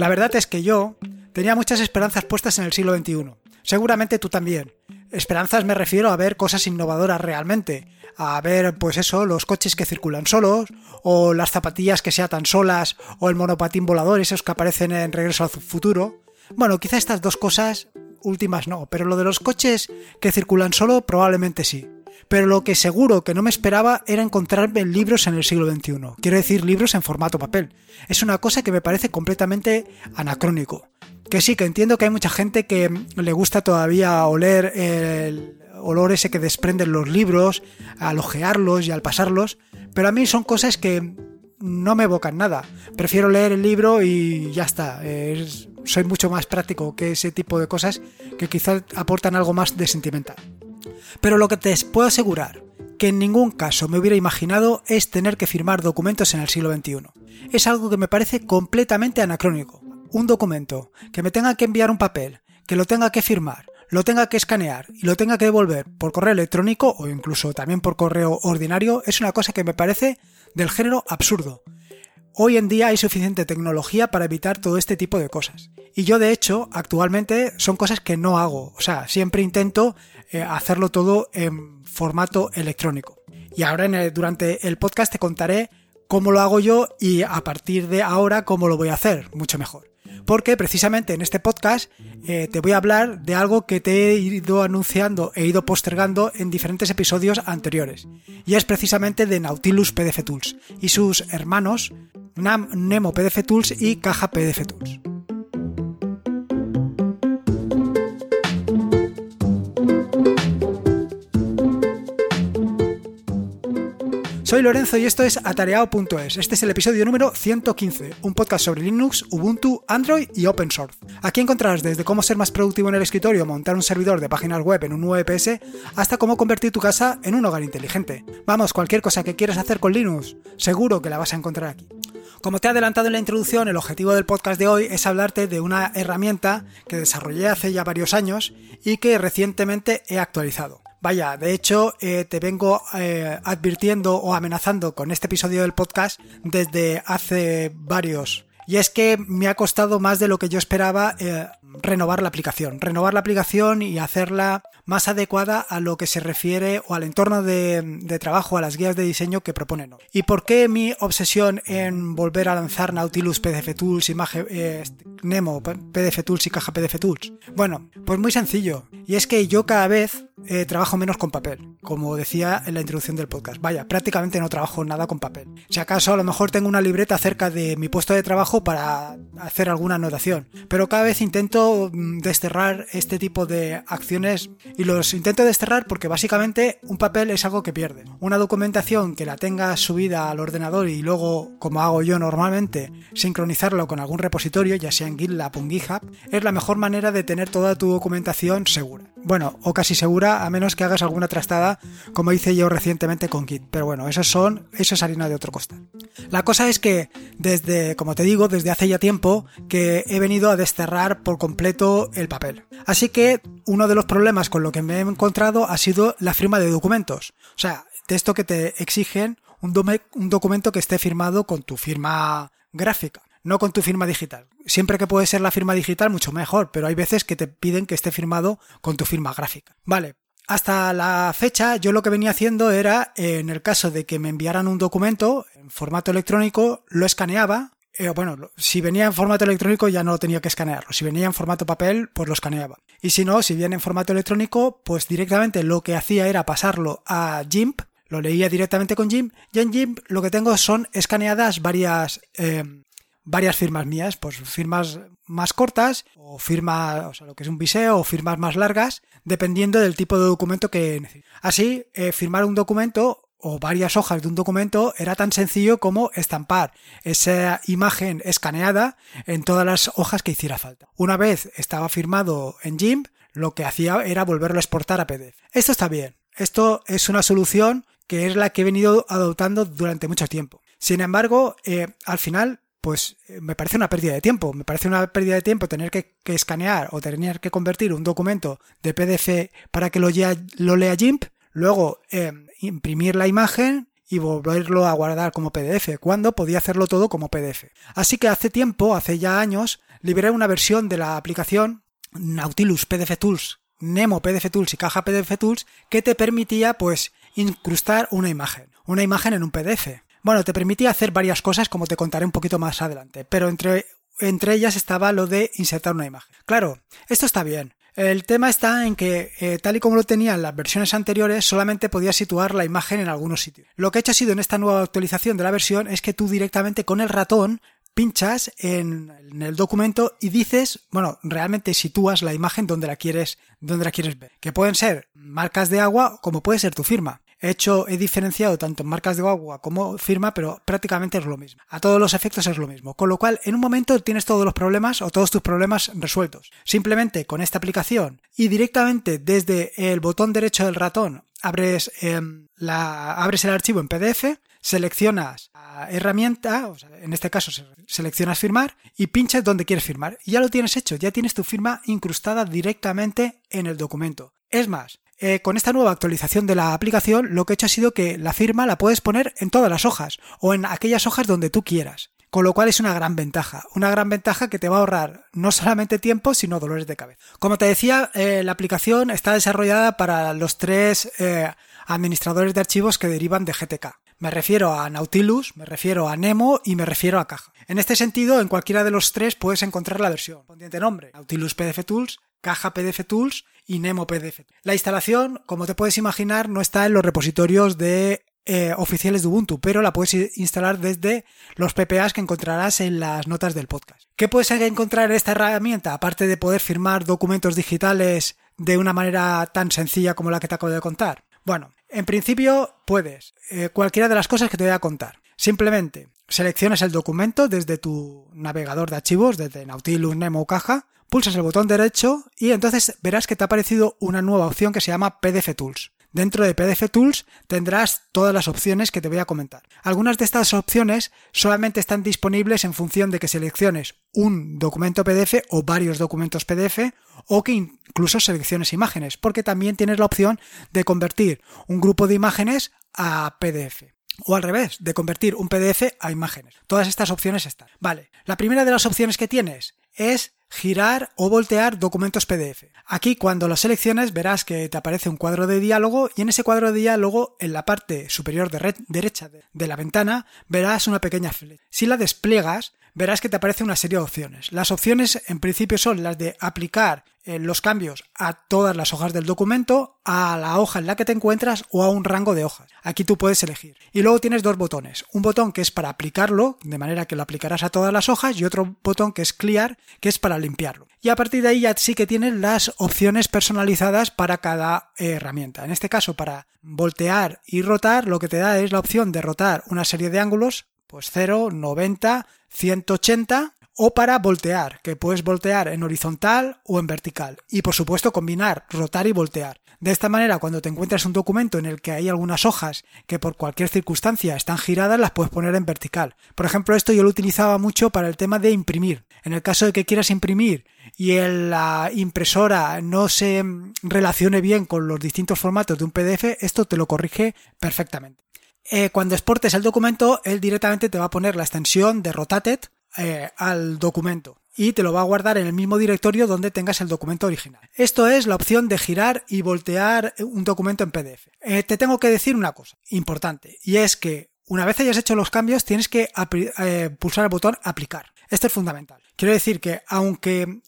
La verdad es que yo tenía muchas esperanzas puestas en el siglo XXI. Seguramente tú también. Esperanzas me refiero a ver cosas innovadoras realmente, a ver, pues eso, los coches que circulan solos, o las zapatillas que se atan solas, o el monopatín volador, esos que aparecen en Regreso al Futuro. Bueno, quizá estas dos cosas últimas no, pero lo de los coches que circulan solo probablemente sí. Pero lo que seguro que no me esperaba era encontrarme libros en el siglo XXI. Quiero decir, libros en formato papel. Es una cosa que me parece completamente anacrónico. Que sí, que entiendo que hay mucha gente que le gusta todavía oler el olor ese que desprenden los libros, al ojearlos y al pasarlos, pero a mí son cosas que no me evocan nada. Prefiero leer el libro y ya está. soy mucho más práctico que ese tipo de cosas que quizás aportan algo más de sentimental. Pero lo que te puedo asegurar que en ningún caso me hubiera imaginado es tener que firmar documentos en el siglo XXI. Es algo que me parece completamente anacrónico. Un documento, que me tenga que enviar un papel, que lo tenga que firmar, lo tenga que escanear y lo tenga que devolver por correo electrónico o incluso también por correo ordinario, es una cosa que me parece del género absurdo. Hoy en día hay suficiente tecnología para evitar todo este tipo de cosas. Y yo de hecho actualmente son cosas que no hago. O sea, siempre intento eh, hacerlo todo en formato electrónico. Y ahora durante el podcast te contaré cómo lo hago yo y a partir de ahora cómo lo voy a hacer mucho mejor porque precisamente en este podcast eh, te voy a hablar de algo que te he ido anunciando e ido postergando en diferentes episodios anteriores, y es precisamente de Nautilus PDF Tools y sus hermanos Nemo PDF Tools y Caja PDF Tools. Soy Lorenzo y esto es atareado.es. Este es el episodio número 115, un podcast sobre Linux, Ubuntu, Android y Open Source. Aquí encontrarás desde cómo ser más productivo en el escritorio, montar un servidor de páginas web en un VPS, hasta cómo convertir tu casa en un hogar inteligente. Vamos, cualquier cosa que quieras hacer con Linux, seguro que la vas a encontrar aquí. Como te he adelantado en la introducción, el objetivo del podcast de hoy es hablarte de una herramienta que desarrollé hace ya varios años y que recientemente he actualizado. Vaya, de hecho, eh, te vengo eh, advirtiendo o amenazando con este episodio del podcast desde hace varios. Y es que me ha costado más de lo que yo esperaba eh, renovar la aplicación. Renovar la aplicación y hacerla más adecuada a lo que se refiere o al entorno de, trabajo, a las guías de diseño que proponen. ¿Y por qué mi obsesión en volver a lanzar Nautilus PDF Tools, Image, Nemo PDF Tools y Caja PDF Tools? Bueno, pues muy sencillo. Y es que yo cada vez eh, trabajo menos con papel, como decía en la introducción del podcast. Vaya, prácticamente no trabajo nada con papel. Si acaso a lo mejor tengo una libreta cerca de mi puesto de trabajo para hacer alguna anotación, pero cada vez intento mm, desterrar este tipo de acciones y los intento desterrar porque básicamente un papel es algo que pierde. Una documentación que la tenga subida al ordenador y luego, como hago yo normalmente, sincronizarlo con algún repositorio, ya sea en GitLab o GitHub, es la mejor manera de tener toda tu documentación segura. Bueno, o casi segura a menos que hagas alguna trastada, como hice yo recientemente con Git. Pero bueno, esos son, eso es harina de otro costal. La cosa es que desde, como te digo, desde hace ya tiempo que he venido a desterrar por completo el papel. Así que uno de los problemas con lo que me he encontrado ha sido la firma de documentos. O sea, de esto que te exigen un, un documento que esté firmado con tu firma gráfica no con tu firma digital. Siempre que puede ser la firma digital, mucho mejor, pero hay veces que te piden que esté firmado con tu firma gráfica. Vale. Hasta la fecha yo lo que venía haciendo era, en el caso de que me enviaran un documento en formato electrónico, lo escaneaba. Eh, bueno, si venía en formato electrónico ya no tenía que escanearlo. Si venía en formato papel, pues lo escaneaba. Y si no, si viene en formato electrónico, pues directamente lo que hacía era pasarlo a GIMP, lo leía directamente con GIMP, y en GIMP lo que tengo son escaneadas varias eh, varias firmas mías, pues firmas más cortas o firmas, o sea, lo que es un viseo o firmas más largas, dependiendo del tipo de documento que necesito. Así, eh, firmar un documento o varias hojas de un documento era tan sencillo como estampar esa imagen escaneada en todas las hojas que hiciera falta. Una vez estaba firmado en GIMP, lo que hacía era volverlo a exportar a PDF. Esto está bien. Esto es una solución que es la que he venido adoptando durante mucho tiempo. Sin embargo, eh, al final pues eh, me parece una pérdida de tiempo. Me parece una pérdida de tiempo tener que, escanear o tener que convertir un documento de PDF para que lo, lo lea luego em, imprimir la imagen y volverlo a guardar como PDF, cuando podía hacerlo todo como PDF. Así que hace tiempo, hace ya años, liberé una versión de la aplicación Nautilus PDF Tools, Nemo PDF Tools y Caja PDF Tools que te permitía pues incrustar una imagen, una imagen en un PDF. Bueno, te permitía hacer varias cosas como te contaré un poquito más adelante, pero entre, entre ellas estaba lo de insertar una imagen. Claro, esto está bien, el tema está en que, eh, tal y como lo tenían las versiones anteriores, solamente podías situar la imagen en algunos sitios. Lo que he hecho ha sido en esta nueva actualización de la versión es que tú directamente con el ratón pinchas en, el documento y dices, bueno, realmente sitúas la imagen donde la quieres, donde la quieres ver. Que pueden ser marcas de agua como puede ser tu firma. He hecho, he diferenciado tanto en marcas de agua como firma, pero prácticamente es lo mismo. A todos los efectos es lo mismo. Con lo cual, en un momento tienes todos los problemas o todos tus problemas resueltos. Simplemente con esta aplicación y directamente desde el botón derecho del ratón abres, em, la, abres el archivo en PDF, seleccionas herramienta, en este caso seleccionas firmar y pinchas donde quieres firmar. Y ya lo tienes hecho, ya tienes tu firma incrustada directamente en el documento. Es más, eh, con esta nueva actualización de la aplicación, lo que he hecho ha sido que la firma la puedes poner en todas las hojas o en aquellas hojas donde tú quieras. Con lo cual es una gran ventaja. Una gran ventaja que te va a ahorrar no solamente tiempo, sino dolores de cabeza. Como te decía, eh, la aplicación está desarrollada para los tres eh, administradores de archivos que derivan de GTK. Me refiero a Nautilus, me refiero a Nemo y me refiero a Caja. En este sentido, en cualquiera de los tres puedes encontrar la versión. Pondiente nombre, Nautilus PDF Tools, Caja PDF Tools y Nemo PDF. La instalación, como te puedes imaginar, no está en los repositorios de eh, oficiales de Ubuntu, pero la puedes instalar desde los PPAs que encontrarás en las notas del podcast. ¿Qué puedes encontrar en esta herramienta? Aparte de poder firmar documentos digitales de una manera tan sencilla como la que te acabo de contar. Bueno, en principio puedes eh, cualquiera de las cosas que te voy a contar. Simplemente seleccionas el documento desde tu navegador de archivos, desde Nautilus, Nemo o Caja, pulsas el botón derecho y entonces verás que te ha aparecido una nueva opción que se llama PDF Tools. Dentro de PDF Tools tendrás todas las opciones que te voy a comentar. Algunas de estas opciones solamente están disponibles en función de que selecciones un documento PDF o varios documentos PDF o que incluso selecciones imágenes, porque también tienes la opción de convertir un grupo de imágenes a PDF. O al revés, de convertir un PDF a imágenes. Todas estas opciones están. Vale, la primera de las opciones que tienes es girar o voltear documentos PDF. Aquí cuando lo selecciones verás que te aparece un cuadro de diálogo y en ese cuadro de diálogo en la parte superior derecha de, la ventana verás una pequeña flecha. Si la despliegas verás que te aparece una serie de opciones. Las opciones en principio son las de aplicar eh, los cambios a todas las hojas del documento, a la hoja en la que te encuentras o a un rango de hojas. Aquí tú puedes elegir. Y luego tienes dos botones. Un botón que es para aplicarlo, de manera que lo aplicarás a todas las hojas, y otro botón que es clear, que es para limpiarlo. Y a partir de ahí ya sí que tienes las opciones personalizadas para cada herramienta. En este caso, para voltear y rotar, lo que te da es la opción de rotar una serie de ángulos, pues 0, 90, 180 o para voltear, que puedes voltear en horizontal o en vertical. Y por supuesto combinar, rotar y voltear. De esta manera, cuando te encuentras un documento en el que hay algunas hojas que por cualquier circunstancia están giradas, las puedes poner en vertical. Por ejemplo, esto yo lo utilizaba mucho para el tema de imprimir. En el caso de que quieras imprimir y la impresora no se relacione bien con los distintos formatos de un PDF, esto te lo corrige perfectamente. Eh, cuando exportes el documento, él directamente te va a poner la extensión de Rotated eh, al documento y te lo va a guardar en el mismo directorio donde tengas el documento original. Esto es la opción de girar y voltear un documento en PDF. Eh, te tengo que decir una cosa importante y es que una vez hayas hecho los cambios tienes que pulsar el botón aplicar. Esto es fundamental. Quiero decir que aunque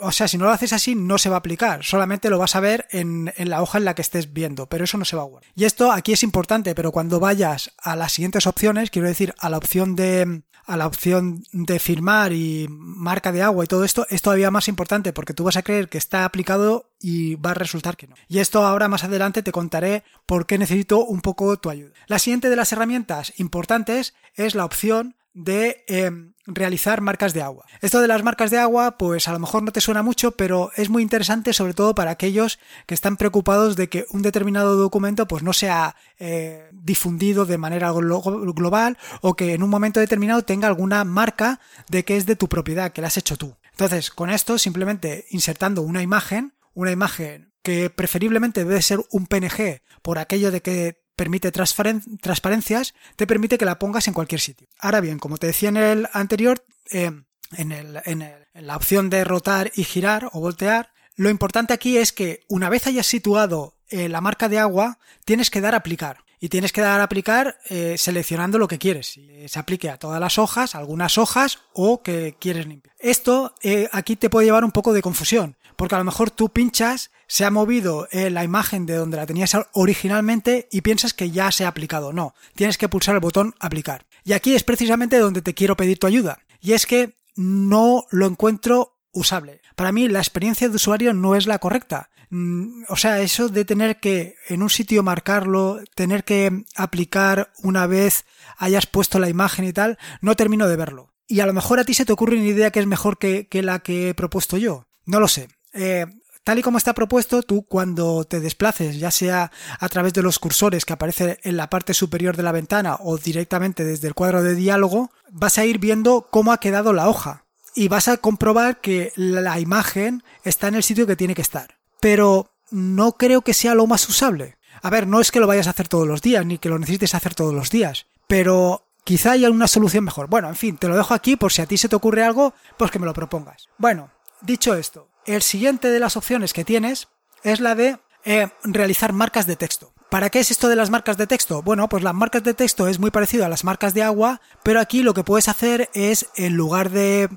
o sea, si no lo haces así, no se va a aplicar. Solamente lo vas a ver en, la hoja en la que estés viendo, pero eso no se va a guardar. Y esto aquí es importante, pero cuando vayas a las siguientes opciones, quiero decir, a la opción de, a la opción de firmar y marca de agua y todo esto, es todavía más importante porque tú vas a creer que está aplicado y va a resultar que no. Y esto ahora más adelante te contaré por qué necesito un poco tu ayuda. La siguiente de las herramientas importantes es la opción de em, realizar marcas de agua. Esto de las marcas de agua, pues a lo mejor no te suena mucho, pero es muy interesante sobre todo para aquellos que están preocupados de que un determinado documento pues no sea eh, difundido de manera global o que en un momento determinado tenga alguna marca de que es de tu propiedad, que la has hecho tú. Entonces, con esto, simplemente insertando una imagen, una imagen que preferiblemente debe ser un PNG por aquello de que permite transparencias, te permite que la pongas en cualquier sitio. Ahora bien, como te decía en el anterior, eh, en, el, en, en la opción de rotar y girar o voltear, lo importante aquí es que una vez hayas situado eh, la marca de agua, tienes que dar a aplicar. Y tienes que dar a aplicar eh, seleccionando lo que quieres. Si se aplique a todas las hojas, algunas hojas o que quieres limpiar. Esto eh, aquí te puede llevar un poco de confusión. Porque a lo mejor tú pinchas, se ha movido la imagen de donde la tenías originalmente y piensas que ya se ha aplicado. No, tienes que pulsar el botón aplicar. Y aquí es precisamente donde te quiero pedir tu ayuda. Y es que no lo encuentro usable. Para mí la experiencia de usuario no es la correcta. Mm, o sea, eso de tener que en un sitio marcarlo, tener que aplicar una vez hayas puesto la imagen y tal, no termino de verlo. Y a lo mejor a ti se te ocurre una idea que es mejor que, la que he propuesto yo. No lo sé. Eh, tal y como está propuesto, tú cuando te desplaces, ya sea a través de los cursores que aparecen en la parte superior de la ventana o directamente desde el cuadro de diálogo, vas a ir viendo cómo ha quedado la hoja y vas a comprobar que la imagen está en el sitio que tiene que estar pero no creo que sea lo más usable. A ver, no es que lo vayas a hacer todos los días, ni que lo necesites hacer todos los días, pero quizá haya una solución mejor. Bueno, en fin, te lo dejo aquí por si a ti se te ocurre algo, pues que me lo propongas. Bueno, dicho esto, el siguiente de las opciones que tienes es la de eh, realizar marcas de texto. ¿Para qué es esto de las marcas de texto? Bueno, pues las marcas de texto es muy parecido a las marcas de agua, pero aquí lo que puedes hacer es, en lugar de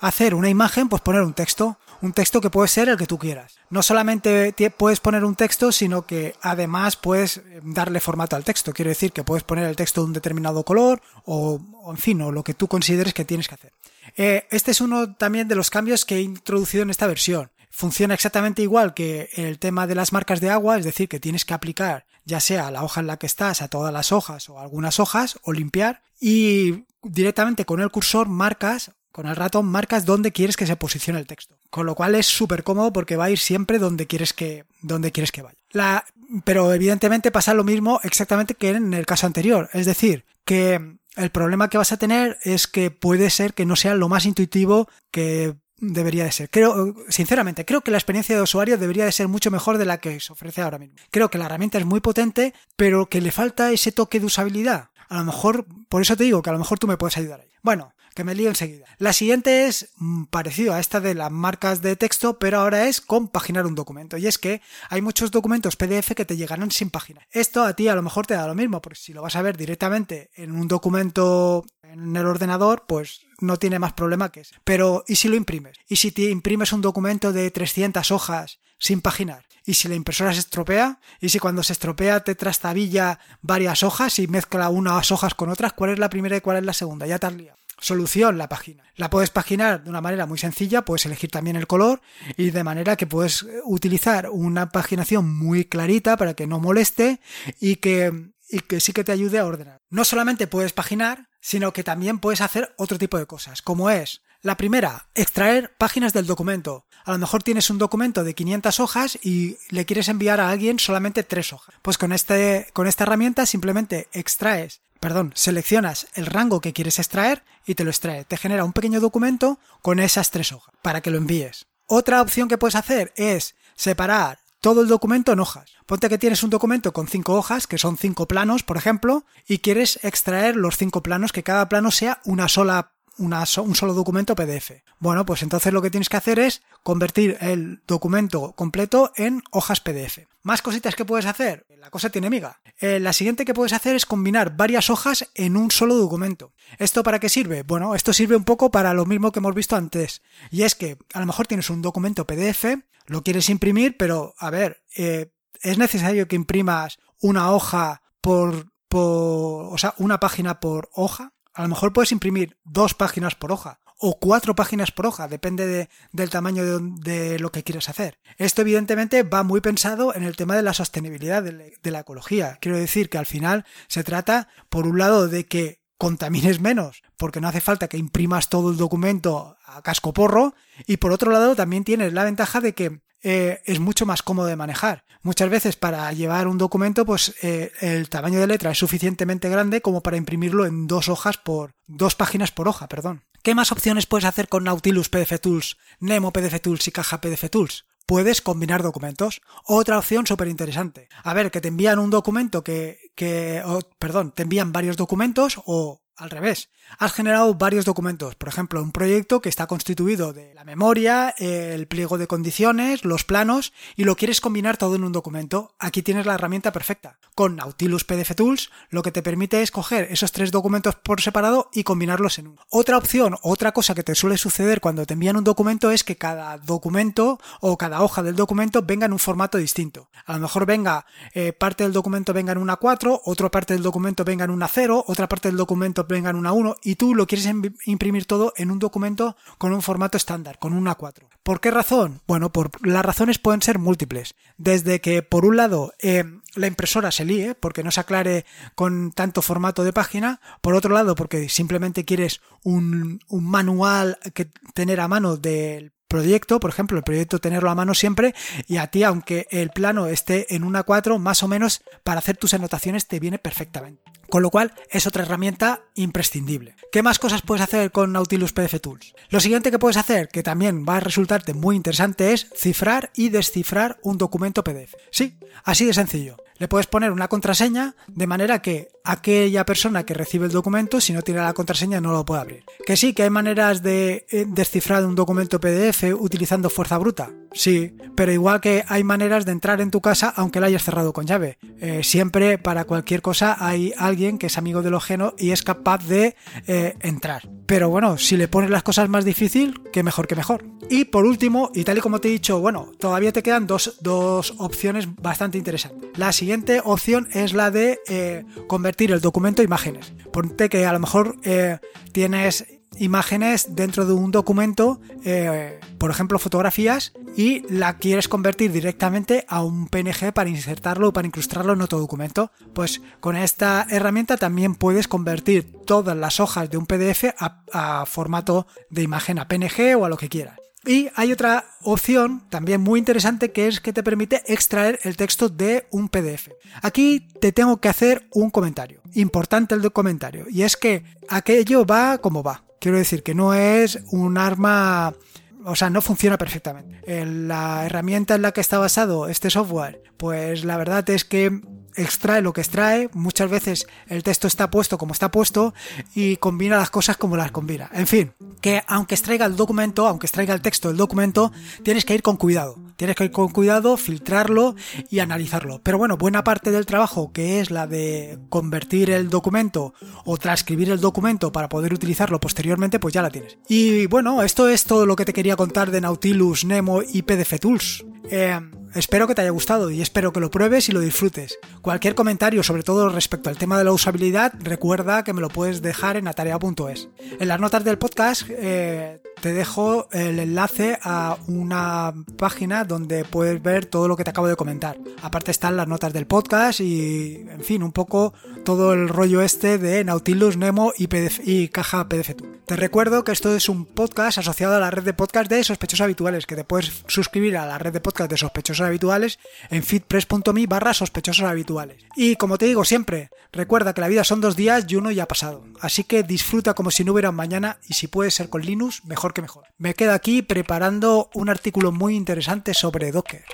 hacer una imagen, pues poner un texto un texto que puede ser el que tú quieras. No solamente puedes poner un texto, sino que además puedes eh, darle formato al texto. Quiero decir que puedes poner el texto de un determinado color o, en fin, o lo que tú consideres que tienes que hacer. Eh, este es uno también de los cambios que he introducido en esta versión. Funciona exactamente igual que el tema de las marcas de agua, es decir, que tienes que aplicar ya sea la hoja en la que estás, a todas las hojas o algunas hojas, o limpiar, y directamente con el cursor marcas con el ratón marcas dónde quieres que se posicione el texto. Con lo cual es súper cómodo porque va a ir siempre donde quieres que, donde quieres que vaya. La, pero evidentemente pasa lo mismo exactamente que en el caso anterior. Es decir, que el problema que vas a tener es que puede ser que no sea lo más intuitivo que debería de ser. Creo, sinceramente, creo que la experiencia de usuario debería de ser mucho mejor de la que se ofrece ahora mismo. Creo que la herramienta es muy potente, pero que le falta ese toque de usabilidad. A lo mejor, por eso te digo que a lo mejor tú me puedes ayudar ahí. Bueno, que me lío enseguida. La siguiente es mm, parecido a esta de las marcas de texto, pero ahora es compaginar un documento. Y es que hay muchos documentos PDF que te llegarán sin página. Esto a ti a lo mejor te da lo mismo, porque si lo vas a ver directamente en un documento en el ordenador, pues no tiene más problema que eso. Pero, ¿y si lo imprimes? ¿Y si te imprimes un documento de 300 hojas sin paginar? ¿Y si la impresora se estropea? ¿Y si cuando se estropea te trastabilla varias hojas y mezcla unas hojas con otras? ¿Cuál es la primera y cuál es la segunda? Ya te has liado. Solución, la página. La puedes paginar de una manera muy sencilla, puedes elegir también el color y de manera que puedes utilizar una paginación muy clarita para que no moleste y que, y que sí que te ayude a ordenar. No solamente puedes paginar, sino que también puedes hacer otro tipo de cosas, como es la primera, extraer páginas del documento. A lo mejor tienes un documento de 500 hojas y le quieres enviar a alguien solamente tres hojas. Pues con, este, con esta herramienta simplemente extraes perdón, seleccionas el rango que quieres extraer y te lo extrae. Te genera un pequeño documento con esas tres hojas para que lo envíes. Otra opción que puedes hacer es separar todo el documento en hojas. Ponte que tienes un documento con cinco hojas, que son cinco planos, por ejemplo, y quieres extraer los cinco planos, que cada plano sea una sola un solo documento PDF. Bueno, pues entonces lo que tienes que hacer es convertir el documento completo en hojas PDF. Más cositas que puedes hacer. La cosa tiene miga. Eh, la siguiente que puedes hacer es combinar varias hojas en un solo documento. ¿Esto para qué sirve? Bueno, esto sirve un poco para lo mismo que hemos visto antes. Y es que a lo mejor tienes un documento PDF, lo quieres imprimir, pero a ver, eh, es necesario que imprimas una hoja por, por, o sea, una página por hoja. A lo mejor puedes imprimir dos páginas por hoja o cuatro páginas por hoja, depende del tamaño de, lo que quieras hacer. Esto evidentemente va muy pensado en el tema de la sostenibilidad de, de la ecología. Quiero decir que al final se trata, por un lado, de que contamines menos, porque no hace falta que imprimas todo el documento a casco porro, y por otro lado también tienes la ventaja de que eh, es mucho más cómodo de manejar. Muchas veces para llevar un documento, pues eh, el tamaño de letra es suficientemente grande como para imprimirlo en dos hojas por dos páginas por hoja, perdón. ¿Qué más opciones puedes hacer con Nautilus PDF Tools, Nemo PDF Tools y Caja PDF Tools? Puedes combinar documentos. Otra opción súper interesante. A ver, que te envían un documento que, que, perdón, te envían varios documentos o al revés. Has generado varios documentos, por ejemplo, un proyecto que está constituido de la memoria, el pliego de condiciones, los planos y lo quieres combinar todo en un documento. Aquí tienes la herramienta perfecta. Con Nautilus PDF Tools lo que te permite es coger esos tres documentos por separado y combinarlos en uno. Otra opción, otra cosa que te suele suceder cuando te envían un documento es que cada documento o cada hoja del documento venga en un formato distinto. A lo mejor venga eh, parte del documento venga en una 4, otra parte del documento venga en una 0, otra parte del documento venga en una 1 y tú lo quieres imprimir todo en un documento con un formato estándar, con un A4. ¿Por qué razón? Bueno, por las razones pueden ser múltiples. Desde que, por un lado, eh, la impresora se líe porque no se aclare con tanto formato de página, por otro lado, porque simplemente quieres un, un manual que tener a mano del proyecto, por ejemplo, el proyecto tenerlo a mano siempre y a ti, aunque el plano esté en una 4, más o menos para hacer tus anotaciones te viene perfectamente. Con lo cual es otra herramienta imprescindible. ¿Qué más cosas puedes hacer con Nautilus PDF Tools? Lo siguiente que puedes hacer, que también va a resultarte muy interesante, es cifrar y descifrar un documento PDF. Sí, así de sencillo le puedes poner una contraseña de manera que aquella persona que recibe el documento, si no tiene la contraseña, no lo puede abrir. Que sí, que hay maneras de eh, descifrar un documento PDF utilizando fuerza bruta. Sí, pero igual que hay maneras de entrar en tu casa aunque la hayas cerrado con llave. Eh, siempre para cualquier cosa hay alguien que es amigo del ojeno y es capaz de eh, entrar. Pero bueno, si le pones las cosas más difícil, que mejor que mejor. Y por último, y tal y como te he dicho, bueno, todavía te quedan dos, dos opciones bastante interesantes. La siguiente opción es la de eh, convertir el documento a imágenes. Ponte que a lo mejor tienes imágenes dentro de un documento, eh, por ejemplo fotografías, y la quieres convertir directamente a un PNG para insertarlo o para incrustarlo en otro documento. Pues con esta herramienta también puedes convertir todas las hojas de un PDF a, formato de imagen, a PNG o a lo que quieras. Y hay otra opción también muy interesante que es que te permite extraer el texto de un PDF. Aquí te tengo que hacer un comentario, importante el comentario, y es que aquello va como va. Quiero decir que no es un arma o sea, no funciona perfectamente. La herramienta en la que está basado este software, pues la verdad es que extrae lo que extrae, muchas veces el texto está puesto como está puesto y combina las cosas como las combina. En fin, que aunque extraiga el documento, aunque extraiga el texto del documento, tienes que ir con cuidado. Tienes que ir con cuidado, filtrarlo y analizarlo. Pero bueno, buena parte del trabajo, que es la de convertir el documento o transcribir el documento para poder utilizarlo posteriormente, pues ya la tienes. Y bueno, esto es todo lo que te quería contar de Nautilus, Nemo y PDF Tools. Eh, espero que te haya gustado y espero que lo pruebes y lo disfrutes. Cualquier comentario, sobre todo respecto al tema de la usabilidad, recuerda que me lo puedes dejar en atarea.es. En las notas del podcast eh, te dejo el enlace a una página donde puedes ver todo lo que te acabo de comentar. Aparte están las notas del podcast y, en fin, un poco todo el rollo este de Nautilus, Nemo y, y Caja PDF. Te recuerdo que esto es un podcast asociado a la red de podcast de sospechosos habituales, que te puedes suscribir a la red de podcast de sospechosos habituales en feedpress.me barra sospechosos habituales. Y como te digo siempre, recuerda que la vida son dos días y uno ya ha pasado. Así que disfruta como si no hubiera un mañana y si puede ser con Linux, mejor que mejor. Me quedo aquí preparando un artículo muy interesante sobre Docker.